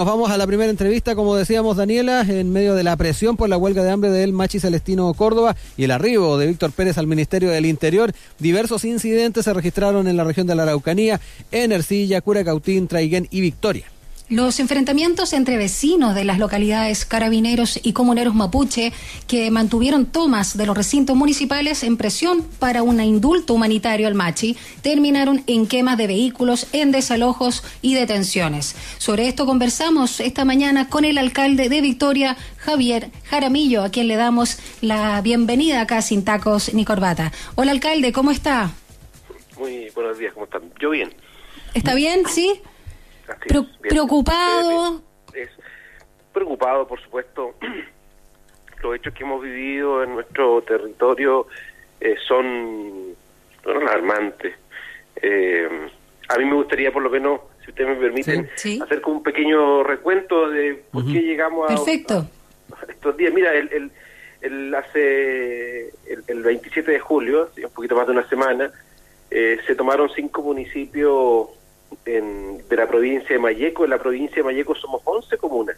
Nos vamos a la primera entrevista, como decíamos Daniela, en medio de la presión por la huelga de hambre del Machi Celestino Córdoba y el arribo de Víctor Pérez al Ministerio del Interior. Diversos incidentes se registraron en la región de la Araucanía, en Ercilla, Curacautín, Traiguén y Victoria. Los enfrentamientos entre vecinos de las localidades carabineros y comuneros mapuche que mantuvieron tomas de los recintos municipales en presión para un indulto humanitario al Machi terminaron en quemas de vehículos, en desalojos y detenciones. Sobre esto conversamos esta mañana con el alcalde de Victoria, Javier Jaramillo, a quien le damos la bienvenida acá sin tacos ni corbata. Hola alcalde, ¿cómo está? Muy buenos días, ¿cómo están? Yo bien. ¿Está bien? ¿Sí? Preocupado. Es, preocupado, por supuesto. Los hechos que hemos vivido en nuestro territorio eh, son, alarmantes. Eh, a mí me gustaría, por lo menos, si ustedes me permiten, hacer como un pequeño recuento de por qué llegamos a, Perfecto. estos días. Mira, el, el, hace el, 27 de julio, un poquito más de una semana, eh, se tomaron cinco municipios en, de la provincia de Mayeco. En la provincia de Mayeco somos 11 comunas.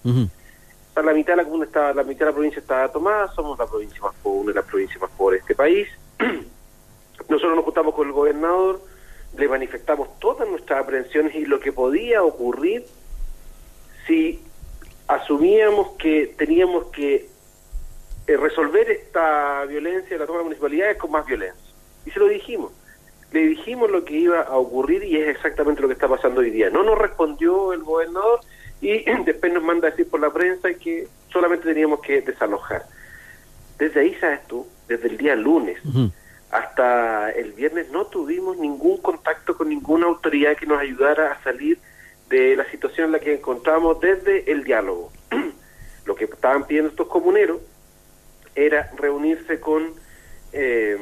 La mitad de la comuna está, la mitad de la provincia está tomada, somos la provincia más pobre, la provincia más pobre de este país. Nosotros nos juntamos con el gobernador, le manifestamos todas nuestras aprensiones y lo que podía ocurrir si asumíamos que teníamos que eh, resolver esta violencia de la toma de municipalidades con más violencia. Y se lo dijimos le dijimos lo que iba a ocurrir y es exactamente lo que está pasando hoy día. No nos respondió el gobernador y después nos manda a decir por la prensa que solamente teníamos que desalojar. Desde ahí, ¿sabes tú? Desde el día lunes hasta el viernes no tuvimos ningún contacto con ninguna autoridad que nos ayudara a salir de la situación en la que encontramos desde el diálogo. lo que estaban pidiendo estos comuneros era reunirse con eh,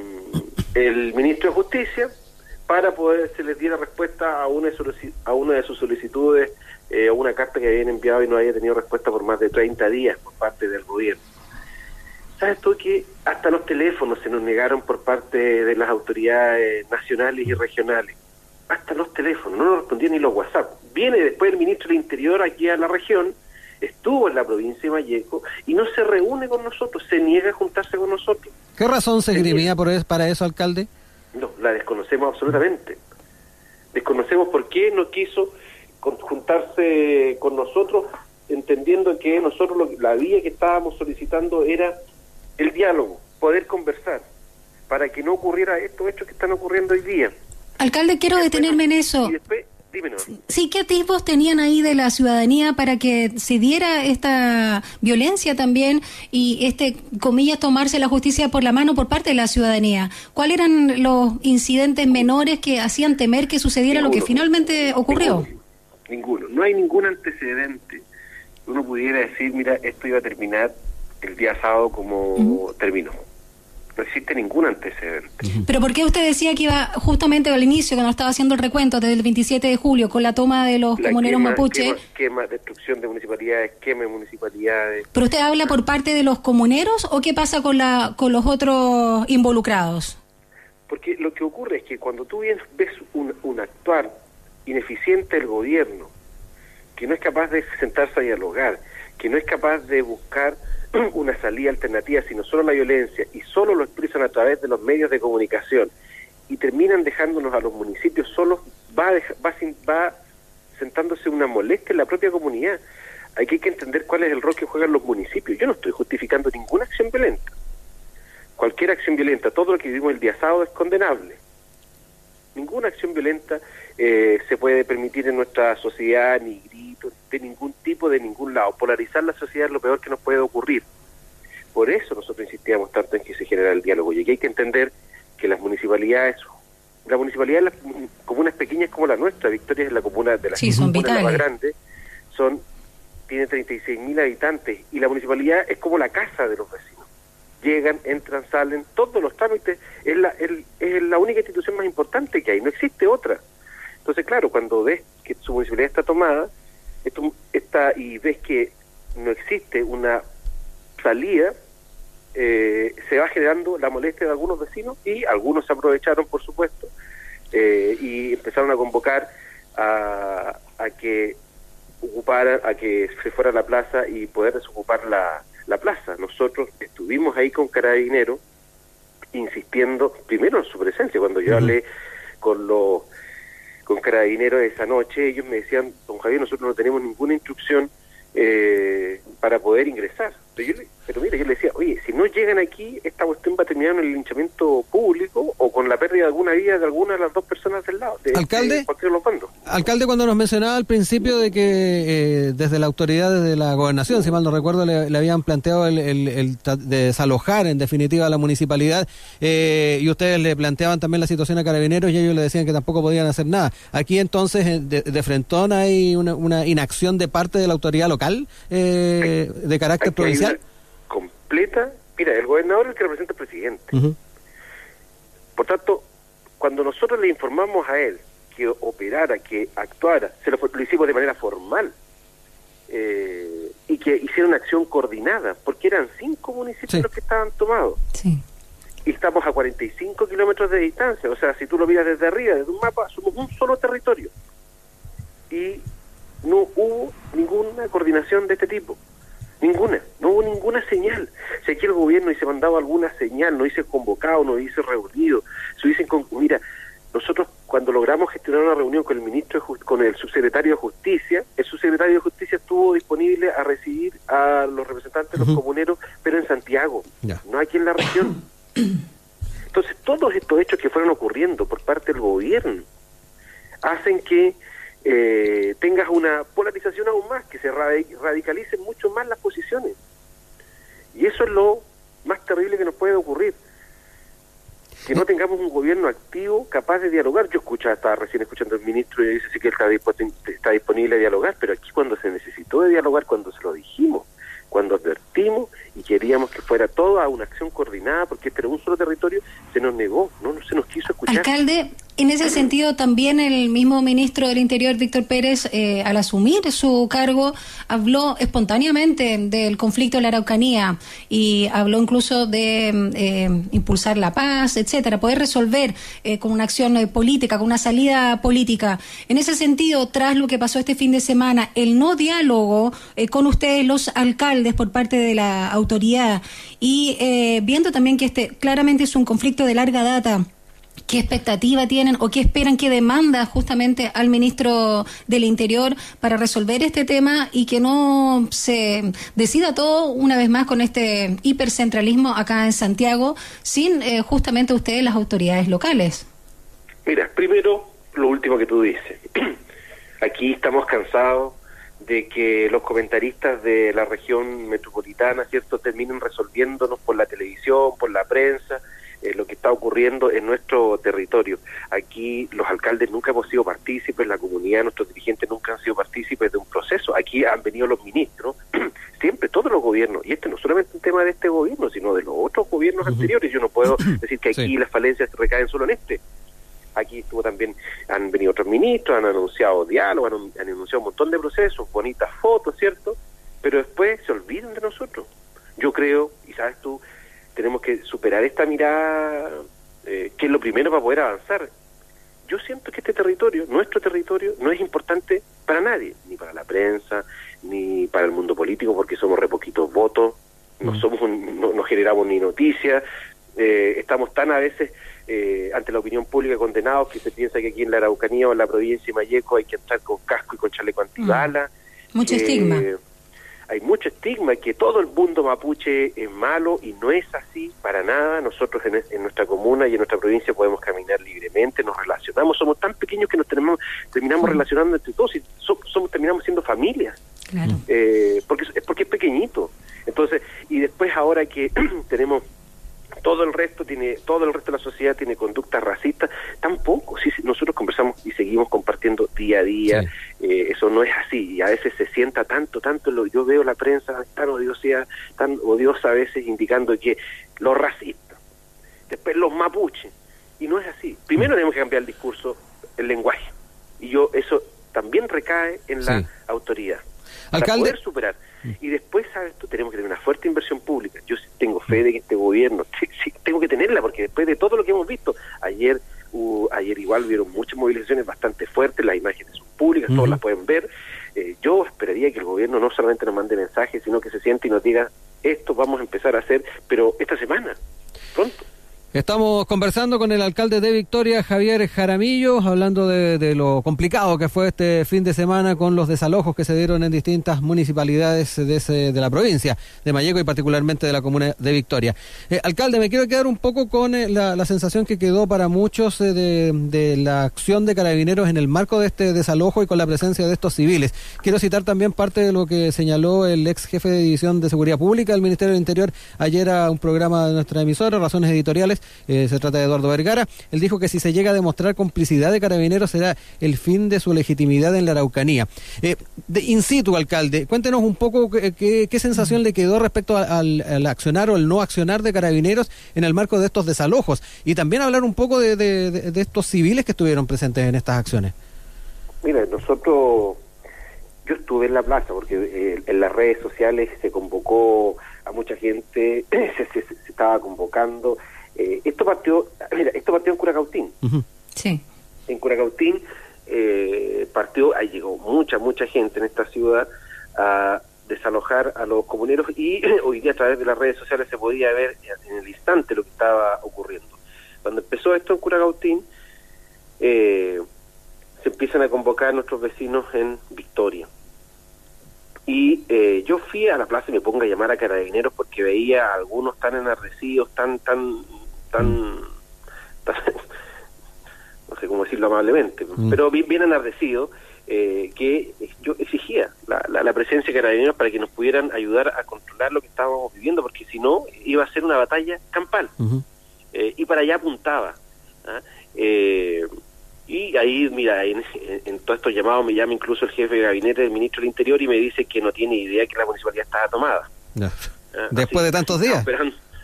el ministro de Justicia para poder se les diera respuesta a una de a una de sus solicitudes, eh, una carta que habían enviado y no había tenido respuesta por más de 30 días por parte del gobierno. ¿Sabes tú que hasta los teléfonos se nos negaron por parte de las autoridades nacionales y regionales? Hasta los teléfonos, no nos respondían ni los WhatsApp. Viene después el ministro del Interior aquí a la región, estuvo en la provincia de Vallejo y no se reúne con nosotros, se niega a juntarse con nosotros. ¿Qué razón se esgrimía por para eso, alcalde? No, la desconocemos absolutamente. Desconocemos por qué no quiso juntarse con nosotros, entendiendo que nosotros la vía que estábamos solicitando era el diálogo, poder conversar, para que no ocurriera estos hechos que están ocurriendo hoy día. Alcalde, quiero detenerme en eso. Y después, Sí, ¿qué atisbos tenían ahí de la ciudadanía para que se diera esta violencia también y este, comillas, tomarse la justicia por la mano por parte de la ciudadanía? ¿Cuáles eran los incidentes menores que hacían temer que sucediera lo que finalmente ocurrió? Ninguno, No hay ningún antecedente. Uno pudiera decir, mira, esto iba a terminar el día sábado como terminó no existe ningún antecedente. Pero ¿por qué usted decía que iba justamente al inicio, cuando estaba haciendo el recuento desde el 27 de julio, con la toma de los comuneros mapuche? Quema, destrucción de municipalidades, quema de municipalidades. ¿Pero usted habla por parte de los comuneros o qué pasa con, la, con los otros involucrados? Porque lo que ocurre es que cuando tú ves un, un actuar ineficiente del gobierno, que no es capaz de sentarse a dialogar, que no es capaz de buscar una salida alternativa, sino solo la violencia, y solo lo expresan a través de los medios de comunicación, y terminan dejándonos a los municipios solos, va, va, va sentándose una molestia en la propia comunidad. Hay que entender cuál es el rol que juegan los municipios. Yo no estoy justificando ninguna acción violenta. Cualquier acción violenta, todo lo que vivimos el día sábado es condenable. Ninguna acción violenta eh, se puede permitir en nuestra sociedad, ni de ningún tipo, de ningún lado. Polarizar la sociedad es lo peor que nos puede ocurrir. Por eso nosotros insistíamos tanto en que se generara el diálogo. Y aquí hay que entender que las municipalidades, la municipalidad de las comunas pequeñas como la nuestra, Victoria es la comuna de las sí, más grande, son, tiene 36.000 habitantes y la municipalidad es como la casa de los vecinos. Llegan, entran, salen, todos los trámites, es la, es la única institución más importante que hay, no existe otra. Entonces, claro, cuando ves que su municipalidad está tomada, esto, esta, y ves que no existe una salida, eh, se va generando la molestia de algunos vecinos y algunos se aprovecharon, por supuesto, eh, y empezaron a convocar a, a que ocupara, a que se fuera a la plaza y poder desocupar la, la plaza. Nosotros estuvimos ahí con Carabinero insistiendo primero en su presencia. Cuando yo hablé con los con Carabineros esa noche, ellos me decían, don Javier, nosotros no tenemos ninguna instrucción eh, para poder ingresar. Pero, yo, pero mira, yo le decía, oye, si no llegan aquí, esta cuestión va a terminar en el linchamiento público o con la pérdida de alguna vida de alguna de las dos personas del lado. De, alcalde, alcalde, cuando nos mencionaba al principio de que eh, desde la autoridad, desde la gobernación, si mal no recuerdo, le, habían planteado el, el, desalojar en definitiva a la municipalidad eh, y ustedes le planteaban también la situación a carabineros y ellos le decían que tampoco podían hacer nada. Aquí entonces, eh, de, de frentón, hay una, una inacción de parte de la autoridad local de carácter provincial completa. Mira, el gobernador es el que representa al presidente. Por tanto, cuando nosotros le informamos a él que operara, que actuara, se lo, hicimos de manera formal eh, y que hiciera una acción coordinada, porque eran cinco municipios los que estaban tomados. Y estamos a 45 kilómetros de distancia, o sea, si tú lo miras desde arriba, desde un mapa, somos un solo territorio. Y no hubo ninguna coordinación de este tipo. Ninguna, no hubo ninguna señal. Si aquí el gobierno hubiese mandado alguna señal, no hubiese convocado, no hubiese reunido, se hubiesen con... Mira, nosotros cuando logramos gestionar una reunión con el ministro, con el subsecretario de Justicia, el subsecretario de Justicia estuvo disponible a recibir a los representantes de los comuneros, pero en Santiago, no aquí en la región. Entonces, todos estos hechos que fueron ocurriendo por parte del gobierno hacen que eh, tengas una polarización aún más, que se radicalicen mucho más las posiciones. Y eso es lo más terrible que nos puede ocurrir. Que no tengamos un gobierno activo capaz de dialogar. Yo escuchaba, estaba recién escuchando al ministro y dice sí que él está, está disponible a dialogar, pero aquí cuando se necesitó de dialogar, cuando se lo dijimos, cuando advertimos y queríamos que fuera toda una acción coordinada, porque este era un solo territorio, se nos negó, no, no se nos quiso escuchar. Alcalde, en ese sentido, también el mismo ministro del Interior, Víctor Pérez, eh, al asumir su cargo, habló espontáneamente del conflicto en la Araucanía y habló incluso de eh, impulsar la paz, etcétera, poder resolver eh, con una acción política, con una salida política. En ese sentido, tras lo que pasó este fin de semana, el no diálogo con ustedes, los alcaldes, por parte de la autoridad, y viendo también que este claramente es un conflicto de larga data qué expectativa tienen o qué esperan, qué demanda justamente al ministro del Interior para resolver este tema y que no se decida todo una vez más con este hipercentralismo acá en Santiago sin eh, justamente ustedes las autoridades locales. Mira, primero lo último que tú dices. Aquí estamos cansados de que los comentaristas de la región metropolitana, ¿cierto?, terminen resolviéndonos por la televisión, por la prensa, eh, lo que está ocurriendo en nuestro territorio. Aquí los alcaldes nunca hemos sido partícipes, la comunidad, nuestros dirigentes nunca han sido partícipes de un proceso. Aquí han venido los ministros, siempre todos los gobiernos, y este no solamente un tema de este gobierno, sino de los otros gobiernos anteriores. Yo no puedo decir que aquí las falencias recaen solo en este aquí estuvo también, han venido otros ministros, han anunciado diálogo, han, han, anunciado un montón de procesos, bonitas fotos, ¿cierto? Pero después se olvidan de nosotros. Yo creo, y sabes tú, tenemos que superar esta mirada, eh, que es lo primero para poder avanzar. Yo siento que este territorio, nuestro territorio, no es importante para nadie, ni para la prensa, ni para el mundo político, porque somos re poquitos votos, no mm. somos no, generamos ni noticias, eh, estamos tan a veces eh, ante la opinión pública condenados que se piensa que aquí en la Araucanía o en la provincia de Mayeco hay que entrar con casco y con chaleco antibala. Mm. Mucho estigma hay mucho estigma que todo el mundo mapuche es malo y no es así para nada. Nosotros en, nuestra comuna y en nuestra provincia podemos caminar libremente, nos relacionamos, somos tan pequeños que nos tenemos, terminamos relacionando entre todos y somos, terminamos siendo familias. Claro. Eh, porque, porque es pequeñito. Entonces, y después ahora que tenemos todo el resto tiene todo el resto de la sociedad tiene conductas racistas tampoco sí, nosotros conversamos y seguimos compartiendo día a día eh, eso no es así y a veces se sienta tanto tanto lo yo veo la prensa tan odiosa tan odiosa a veces indicando que los racistas después los mapuches y no es así. Primero tenemos que cambiar el discurso el lenguaje y yo eso también recae en la autoridad para poder superar y después, ¿sabes tú? Tenemos que tener una fuerte inversión pública. Yo tengo fe de que este gobierno, sí, tengo que tenerla, porque después de todo lo que hemos visto, ayer ayer igual vieron muchas movilizaciones bastante fuertes, las imágenes son públicas, todos las pueden ver. eh, yo esperaría que el gobierno no solamente nos mande mensajes, sino que se siente y nos diga, esto vamos a empezar a hacer, pero esta semana, pronto. Estamos conversando con el alcalde de Victoria, Javier Jaramillo, hablando de, lo complicado que fue este fin de semana con los desalojos que se dieron en distintas municipalidades de, de la provincia de Mayeco y particularmente de la comuna de Victoria. Eh, alcalde, me quiero quedar un poco con eh, la, sensación que quedó para muchos eh, de, de, la acción de carabineros en el marco de este desalojo y con la presencia de estos civiles. Quiero citar también parte de lo que señaló el ex jefe de División de Seguridad Pública del Ministerio del Interior ayer a un programa de nuestra emisora, Razones Editoriales eh, se trata de Eduardo Vergara, él dijo que si se llega a demostrar complicidad de carabineros será el fin de su legitimidad en la Araucanía. Eh, de, in situ, alcalde, cuéntenos un poco qué, sensación le quedó respecto al, accionar o el no accionar de carabineros en el marco de estos desalojos y también hablar un poco de, estos civiles que estuvieron presentes en estas acciones. Mira, nosotros yo estuve en la plaza porque eh, en las redes sociales se convocó a mucha gente, se, estaba convocando, eh, esto partió, mira, esto partió en Curacautín. Sí. En Curacautín eh, partió, ahí llegó mucha, mucha gente en esta ciudad a desalojar a los comuneros y hoy día a través de las redes sociales se podía ver en el instante lo que estaba ocurriendo. Cuando empezó esto en Curacautín, eh, se empiezan a convocar a nuestros vecinos en Victoria. Y eh, yo fui a la plaza y me pongo a llamar a carabineros porque veía a algunos tan enardecidos, tan, tan tan, no sé cómo decirlo amablemente, mm. pero bien, bien enardecido, eh, que yo exigía la, la, presencia de carabineros para que nos pudieran ayudar a controlar lo que estábamos viviendo, porque si no iba a ser una batalla campal. Eh, y para allá apuntaba. ¿ah? Eh, y ahí, mira, en, en, todos estos llamados me llama incluso el jefe de gabinete del ministro del Interior y me dice que no tiene idea que la municipalidad estaba tomada. ¿Ah? Después de tantos días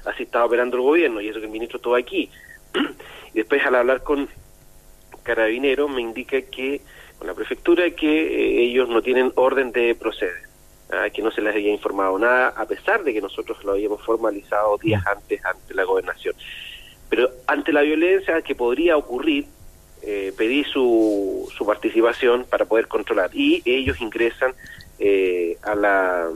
así estaba operando el gobierno y eso que el ministro estuvo aquí. y después al hablar con Carabineros me indica que, con la prefectura, que eh, ellos no tienen orden de proceder, ¿ah? que no se les había informado nada, a pesar de que nosotros lo habíamos formalizado días antes ante la gobernación. Pero ante la violencia que podría ocurrir, eh, pedí su, su participación para poder controlar y ellos ingresan eh, a la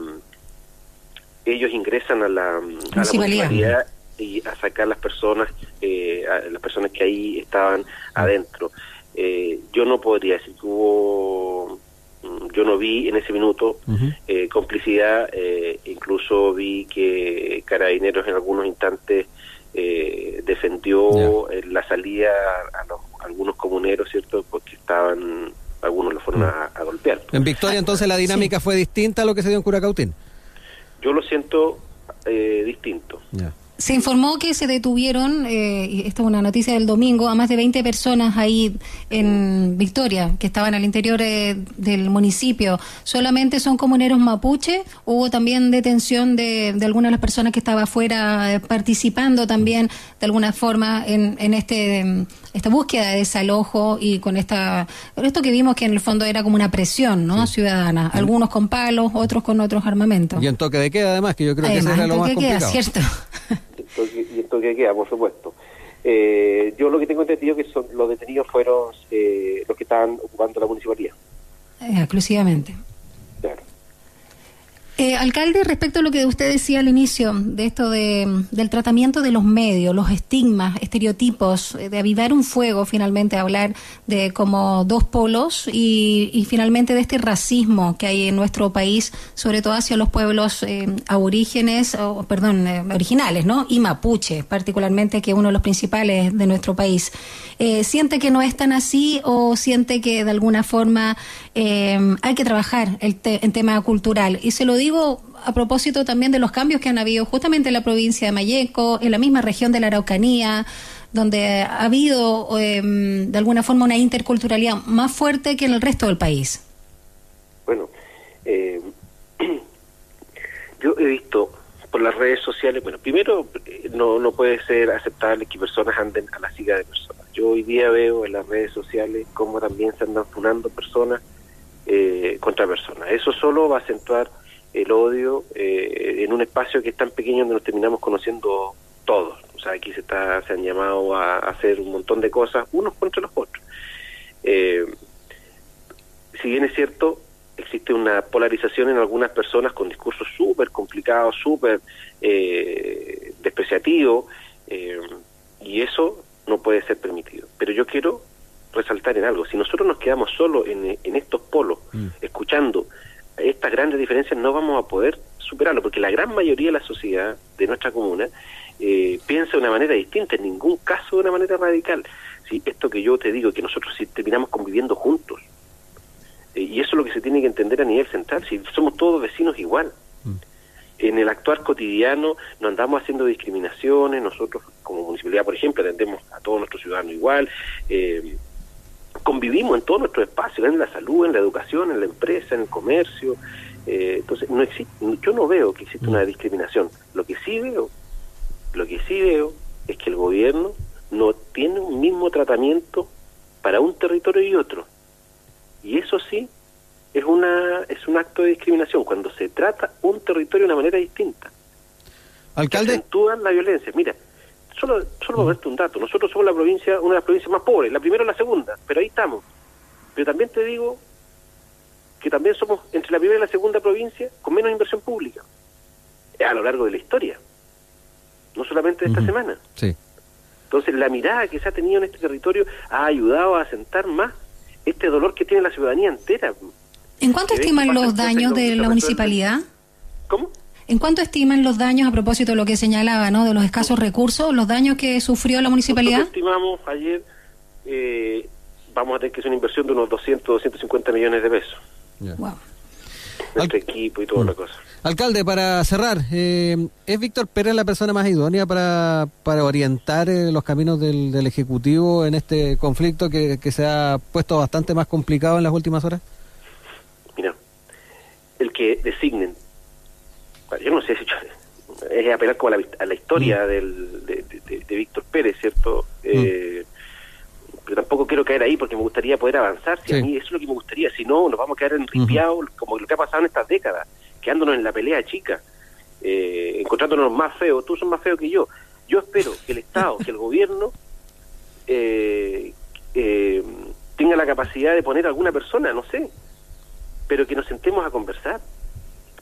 ellos ingresan a la, a y a sacar las personas, eh, las personas que ahí estaban adentro. Eh, yo no podría decir que hubo, mm, yo no vi en ese minuto eh, complicidad, incluso vi que Carabineros en algunos instantes defendió la salida a, los, algunos comuneros, ¿cierto? Porque estaban, algunos lo fueron mm. a, golpear. En Victoria entonces la dinámica fue distinta a lo que se dio en Curacautín. Yo lo siento eh, distinto. Se informó que se detuvieron, eh, esta es una noticia del domingo, a más de 20 personas ahí en Victoria, que estaban al interior eh, del municipio. ¿Solamente son comuneros mapuche? ¿Hubo también detención de, de algunas de las personas que estaban afuera eh, participando también de alguna forma en, en este esta búsqueda de desalojo y con esta esto que vimos que en el fondo era como una presión no ciudadana. Algunos con palos otros con otros armamentos. Y en toque de queda además que yo creo que eso era lo más complicado. cierto que queda, por supuesto. Eh, yo lo que tengo entendido que son los detenidos fueron eh, los que estaban ocupando la municipalidad. Eh, exclusivamente. Eh, alcalde, respecto a lo que usted decía al inicio, de esto de, del tratamiento de los medios, los estigmas, estereotipos, eh, de avivar un fuego, finalmente, hablar de como dos polos y, finalmente de este racismo que hay en nuestro país, sobre todo hacia los pueblos eh, aborígenes, o, perdón, originales, ¿no? Y mapuche, particularmente, que es uno de los principales de nuestro país. ¿Siente que no es tan así o siente que de alguna forma hay que trabajar el, el tema cultural? Y se lo digo a propósito también de los cambios que han habido justamente en la provincia de Mayeco, en la misma región de la Araucanía, donde ha habido em, de alguna forma una interculturalidad más fuerte que en el resto del país. Bueno, eh, yo he visto por las redes sociales, bueno, primero no, no puede ser aceptable que personas anden a la siga de personas. Yo hoy día veo en las redes sociales cómo también se andan funando personas eh, contra personas. Eso solo va a acentuar el odio eh, en un espacio que es tan pequeño donde nos terminamos conociendo todos. O sea, aquí se, está, se han llamado a, hacer un montón de cosas, unos contra los otros. Eh, si bien es cierto, existe una polarización en algunas personas con discursos súper complicados, súper eh, despreciativos, eh, y eso no puede ser permitido. Pero yo quiero resaltar en algo, si nosotros nos quedamos solo en, en estos polos, Mm. escuchando estas grandes diferencias, no vamos a poder superarlo, porque la gran mayoría de la sociedad de nuestra comuna eh, piensa de una manera distinta, en ningún caso de una manera radical. Si esto que yo te digo, que nosotros si terminamos conviviendo juntos, eh, y eso es lo que se tiene que entender a nivel central, si somos todos vecinos igual. Mm. En el actuar cotidiano no andamos haciendo discriminaciones, nosotros como municipalidad, por ejemplo, atendemos a todos nuestros ciudadanos igual, eh, convivimos en todos nuestros espacios, en la salud, en la educación, en la empresa, en el comercio. eh, entonces, no existe, yo no veo que exista una discriminación. Lo que sí veo, lo que sí veo es que el gobierno no tiene un mismo tratamiento para un territorio y otro. Y eso sí es una es un acto de discriminación cuando se trata un territorio de una manera distinta. Alcalde, acentúan la violencia. Mira, solo solo para darte un dato, nosotros somos la provincia, una de las provincias más pobres, la primera o la segunda, pero ahí estamos. Pero también te digo que también somos entre la primera y la segunda provincia con menos inversión pública eh, a lo largo de la historia, no solamente de esta semana. sí. Entonces, la mirada que se ha tenido en este territorio ha ayudado a asentar más este dolor que tiene la ciudadanía entera. ¿En cuánto ¿Qué ves estiman los daños de la municipalidad? ¿Cómo? ¿En cuánto estiman los daños a propósito de lo que señalaba, ¿no? De los escasos recursos, los daños que sufrió la municipalidad. Nosotros estimamos ayer, eh, vamos a tener que hacer una inversión de unos 200, 250 millones de pesos. Ya. Wow. Nuestro equipo y toda la cosa. Alcalde, para cerrar, eh, ¿es Víctor Pérez la persona más idónea para, para orientar eh, los caminos del, del Ejecutivo en este conflicto que, que se ha puesto bastante más complicado en las últimas horas? Mira, el que designen, yo no sé si es apelar como a la, a la historia del, de, de- de Víctor Pérez, ¿cierto? Eh, pero tampoco quiero caer ahí porque me gustaría poder avanzar. Si Sí. a mí eso es lo que me gustaría, si no, nos vamos a quedar enripiados como lo que ha pasado en estas décadas, quedándonos en la pelea chica, eh, encontrándonos más feos. Tú sos más feo que yo. Yo espero que el Estado, que el gobierno eh, eh, tenga la capacidad de poner a alguna persona, no sé, pero que nos sentemos a conversar.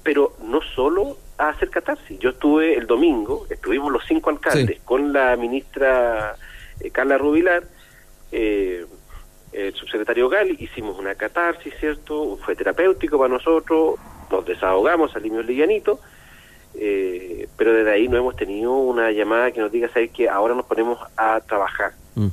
Pero no solo a hacer catarsis. Yo estuve el domingo, estuvimos los cinco alcaldes Sí. con la ministra eh, Carla Rubilar, eh, el subsecretario Gali, hicimos una catarsis, ¿cierto? Fue terapéutico para nosotros, nos desahogamos, salimos livianitos, eh, pero desde ahí no hemos tenido una llamada que nos diga, ¿sabes que Ahora nos ponemos a trabajar Mm.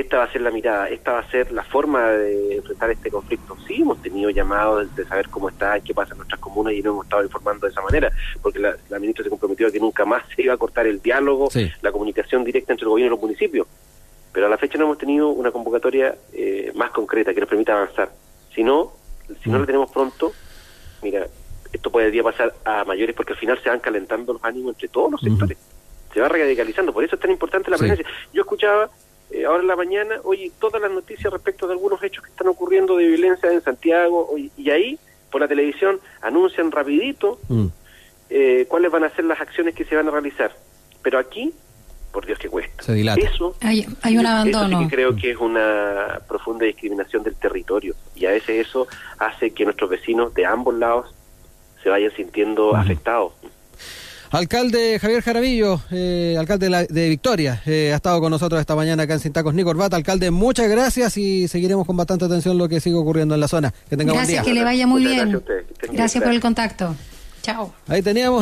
Esta va a ser la mirada, esta va a ser la forma de enfrentar este conflicto. Sí, hemos tenido llamados de, saber cómo está, qué pasa en nuestras comunas y no hemos estado informando de esa manera, porque la, la ministra se comprometió a que nunca más se iba a cortar el diálogo, Sí. la comunicación directa entre el gobierno y los municipios. Pero a la fecha no hemos tenido una convocatoria eh, más concreta que nos permita avanzar. Si no, si no Mm. la tenemos pronto, mira, esto podría pasar a mayores porque al final se van calentando los ánimos entre todos los sectores. Se va radicalizando, por eso es tan importante la Sí. presencia. Yo escuchaba eh, ahora en la mañana, oye, todas las noticias respecto de algunos hechos que están ocurriendo de violencia en Santiago, oye, y ahí, por la televisión, anuncian rapidito Mm. eh, cuáles van a ser las acciones que se van a realizar. Pero aquí, por Dios que cuesta. Se dilata. Eso, Hay, hay un eso abandono. sí que creo que es una profunda discriminación del territorio. Y a veces eso hace que nuestros vecinos de ambos lados se vayan sintiendo afectados. Alcalde Javier Jaramillo, eh, alcalde de, la- de Victoria, eh, ha estado con nosotros esta mañana acá en Sintacos ni Corbata. Alcalde, muchas gracias y seguiremos con bastante atención lo que sigue ocurriendo en la zona. Que tenga buen Gracias, día. que le vaya muy Muchas bien. gracias Gracias por el contacto. Chao. Ahí teníamos